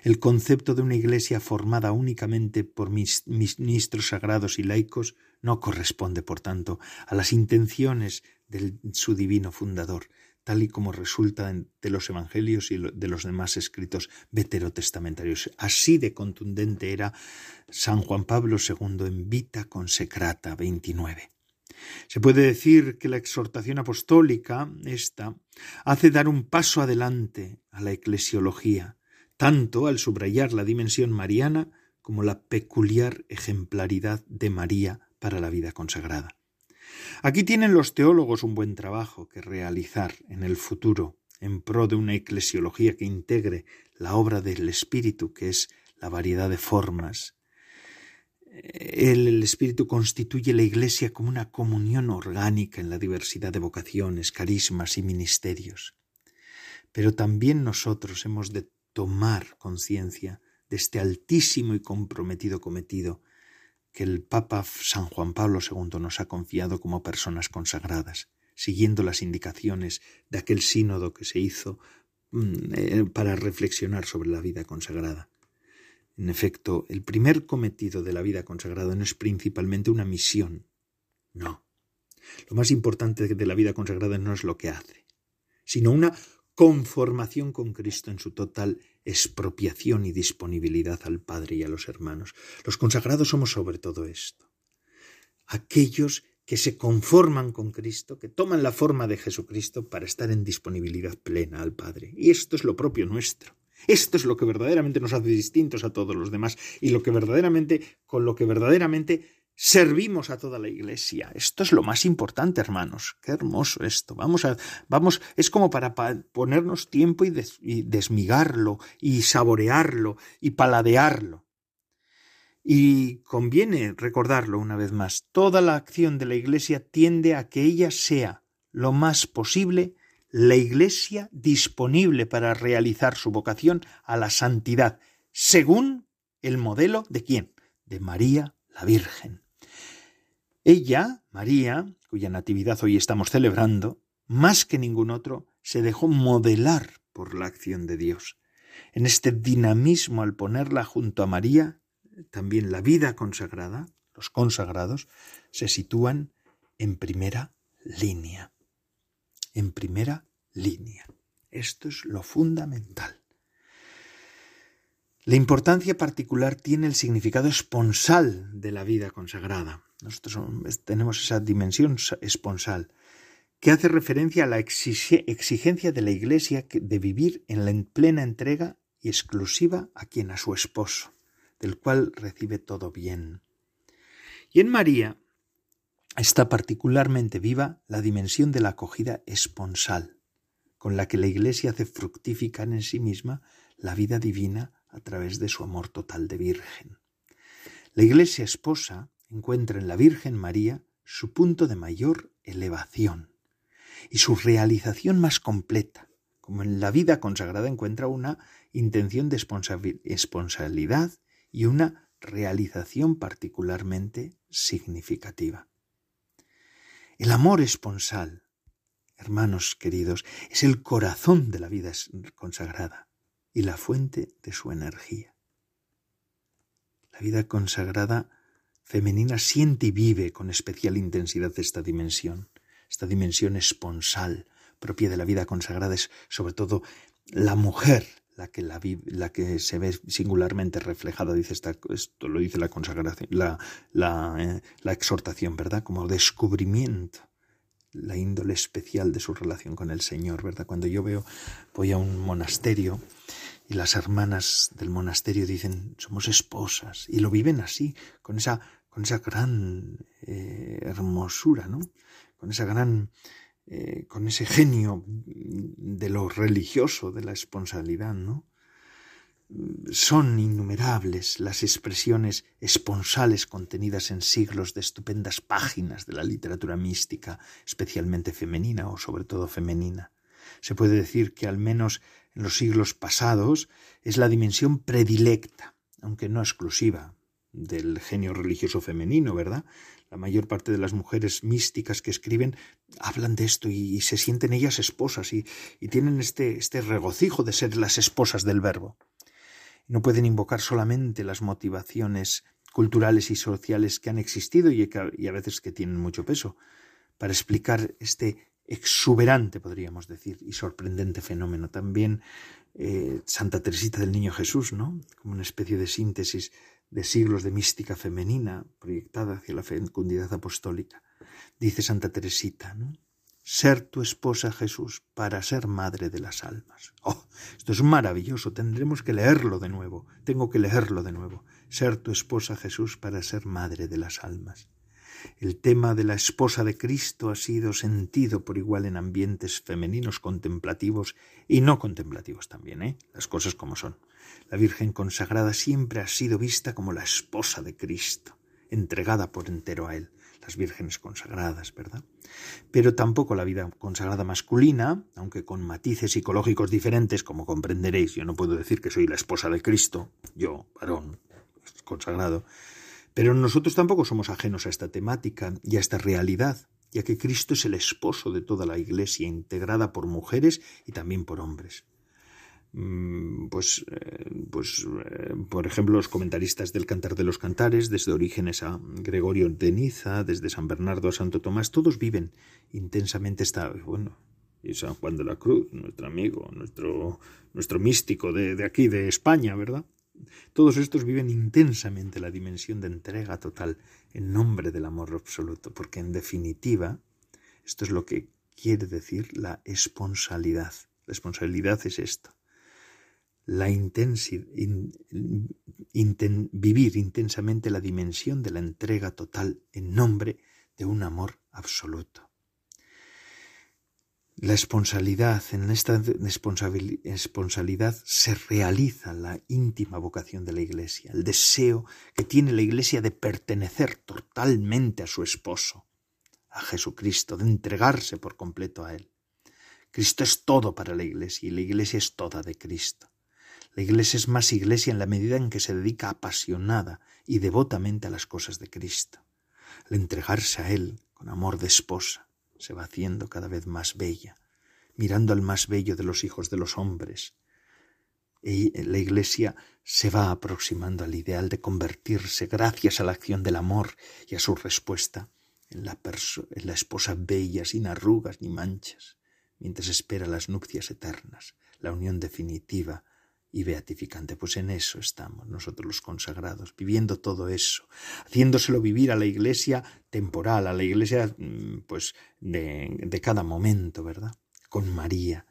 El concepto de una iglesia formada únicamente por ministros sagrados y laicos no corresponde, por tanto, a las intenciones de su divino fundador, tal y como resulta de los evangelios y de los demás escritos veterotestamentarios. Así de contundente era San Juan Pablo II en Vita Consecrata 29. Se puede decir que la exhortación apostólica, esta, hace dar un paso adelante a la eclesiología, tanto al subrayar la dimensión mariana como la peculiar ejemplaridad de María para la vida consagrada. Aquí tienen los teólogos un buen trabajo que realizar en el futuro en pro de una eclesiología que integre la obra del Espíritu, que es la variedad de formas, el, Espíritu constituye la Iglesia como una comunión orgánica en la diversidad de vocaciones, carismas y ministerios. Pero también nosotros hemos de tomar conciencia de este altísimo y comprometido cometido que el Papa San Juan Pablo II nos ha confiado como personas consagradas, siguiendo las indicaciones de aquel sínodo que se hizo mm, eh, para reflexionar sobre la vida consagrada. En efecto, el primer cometido de la vida consagrada no es principalmente una misión. No. Lo más importante de la vida consagrada no es lo que hace, sino una conformación con Cristo en su total expropiación y disponibilidad al Padre y a los hermanos. Los consagrados somos sobre todo esto. Aquellos que se conforman con Cristo, que toman la forma de Jesucristo para estar en disponibilidad plena al Padre. Y esto es lo propio nuestro. Esto es lo que verdaderamente nos hace distintos a todos los demás y lo que verdaderamente, con lo que verdaderamente servimos a toda la iglesia. Esto es lo más importante, hermanos. Qué hermoso esto. Vamos a, vamos, es como para ponernos tiempo y, y desmigarlo y saborearlo y paladearlo. Y conviene recordarlo una vez más. Toda la acción de la iglesia tiende a que ella sea lo más posible la Iglesia disponible para realizar su vocación a la santidad, según el modelo de quién? De María la Virgen. Ella, María, cuya natividad hoy estamos celebrando, más que ningún otro, se dejó modelar por la acción de Dios. En este dinamismo al ponerla junto a María, también la vida consagrada, los consagrados, se sitúan en primera línea en primera línea. Esto es lo fundamental. La importancia particular tiene el significado esponsal de la vida consagrada. Nosotros tenemos esa dimensión esponsal que hace referencia a la exigencia de la Iglesia de vivir en plena entrega y exclusiva a quien a su esposo, del cual recibe todo bien. Y en María está particularmente viva la dimensión de la acogida esponsal, con la que la Iglesia hace fructificar en sí misma la vida divina a través de su amor total de Virgen. La Iglesia esposa encuentra en la Virgen María su punto de mayor elevación y su realización más completa, como en la vida consagrada encuentra una intención de responsabilidad y una realización particularmente significativa. El amor esponsal, hermanos queridos, es el corazón de la vida consagrada y la fuente de su energía. La vida consagrada femenina siente y vive con especial intensidad esta dimensión, esta dimensión esponsal propia de la vida consagrada es sobre todo la mujer la que, la, la que se ve singularmente reflejada, dice esto lo dice la consagración, la, la, eh, la exhortación, ¿verdad? Como descubrimiento, la índole especial de su relación con el Señor, ¿verdad? Cuando yo veo, voy a un monasterio y las hermanas del monasterio dicen, somos esposas, y lo viven así, con esa, con esa gran eh, hermosura, ¿no? Con esa gran eh, con ese genio de lo religioso, de la esponsalidad, ¿no? Son innumerables las expresiones esponsales contenidas en siglos de estupendas páginas de la literatura mística, especialmente femenina o sobre todo femenina. Se puede decir que al menos en los siglos pasados es la dimensión predilecta, aunque no exclusiva, del genio religioso femenino, ¿verdad? La mayor parte de las mujeres místicas que escriben hablan de esto y, se sienten ellas esposas y, tienen este, este regocijo de ser las esposas del verbo. No pueden invocar solamente las motivaciones culturales y sociales que han existido y, a veces que tienen mucho peso para explicar este exuberante, podríamos decir, y sorprendente fenómeno. También eh, Santa Teresita del Niño Jesús, ¿no? Como una especie de síntesis de siglos de mística femenina proyectada hacia la fecundidad apostólica. Dice Santa Teresita, ¿no? Ser tu esposa Jesús para ser madre de las almas. Oh, esto es maravilloso, tendremos que leerlo de nuevo, tengo que leerlo de nuevo. Ser tu esposa Jesús para ser madre de las almas. El tema de la esposa de Cristo ha sido sentido por igual en ambientes femeninos contemplativos y no contemplativos también, ¿eh? Las cosas como son. La Virgen consagrada siempre ha sido vista como la esposa de Cristo, entregada por entero a Él, las vírgenes consagradas, ¿verdad? Pero tampoco la vida consagrada masculina, aunque con matices psicológicos diferentes, como comprenderéis, yo no puedo decir que soy la esposa de Cristo, yo, varón, consagrado, pero nosotros tampoco somos ajenos a esta temática y a esta realidad, ya que Cristo es el esposo de toda la Iglesia, integrada por mujeres y también por hombres. Mm, pues, eh, pues eh, por ejemplo, los comentaristas del Cantar de los Cantares, desde Orígenes a Gregorio de Niza, desde San Bernardo a Santo Tomás, todos viven intensamente esta, bueno, y San Juan de la Cruz, nuestro amigo, nuestro, nuestro místico de, de aquí, de España, ¿verdad? Todos estos viven intensamente la dimensión de entrega total en nombre del amor absoluto, porque en definitiva, esto es lo que quiere decir la esponsalidad. La responsabilidad es esto la vivir intensamente la dimensión de la entrega total en nombre de un amor absoluto. La esponsalidad, en esta esponsalidad se realiza la íntima vocación de la Iglesia, el deseo que tiene la Iglesia de pertenecer totalmente a su esposo, a Jesucristo, de entregarse por completo a Él. Cristo es todo para la Iglesia y la Iglesia es toda de Cristo. La Iglesia es más Iglesia en la medida en que se dedica apasionada y devotamente a las cosas de Cristo. Al entregarse a Él con amor de esposa, se va haciendo cada vez más bella, mirando al más bello de los hijos de los hombres. Y la Iglesia se va aproximando al ideal de convertirse, gracias a la acción del amor y a su respuesta, en la, en la esposa bella, sin arrugas ni manchas, mientras espera las nupcias eternas, la unión definitiva y beatificante. Pues en eso estamos nosotros los consagrados, viviendo todo eso, haciéndoselo vivir a la iglesia temporal, a la iglesia mm, pues de, de cada momento, ¿verdad? Con María,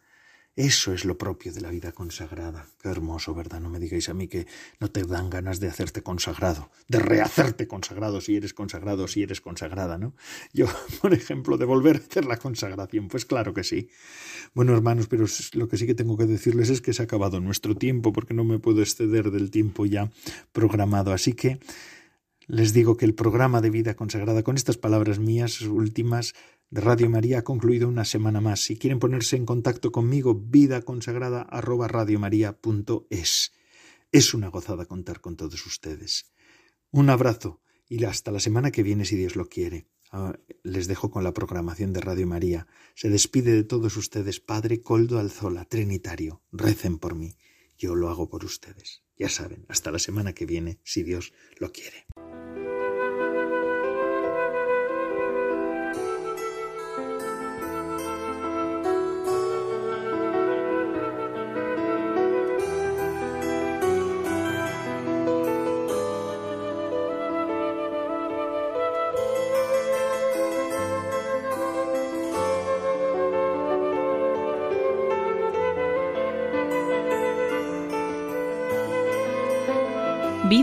Eso es lo propio de la vida consagrada. Qué hermoso, ¿verdad? No me digáis a mí que no te dan ganas de hacerte consagrado, de rehacerte consagrado si eres consagrado, si eres consagrada, ¿no? Yo, [laughs] por ejemplo, de volver a hacer la consagración, pues claro que sí. Bueno, hermanos, pero lo que sí que tengo que decirles es que se ha acabado nuestro tiempo, porque no me puedo exceder del tiempo ya programado. Así que les digo que el programa de vida consagrada, con estas palabras mías últimas, de Radio María ha concluido una semana más. Si quieren ponerse en contacto conmigo, vida consagrada arroba es. Es una gozada contar con todos ustedes. Un abrazo y hasta la semana que viene, si Dios lo quiere. Ah, les dejo con la programación de Radio María. Se despide de todos ustedes, Padre Coldo Alzola, Trinitario. Recen por mí. Yo lo hago por ustedes. Ya saben, hasta la semana que viene, si Dios lo quiere.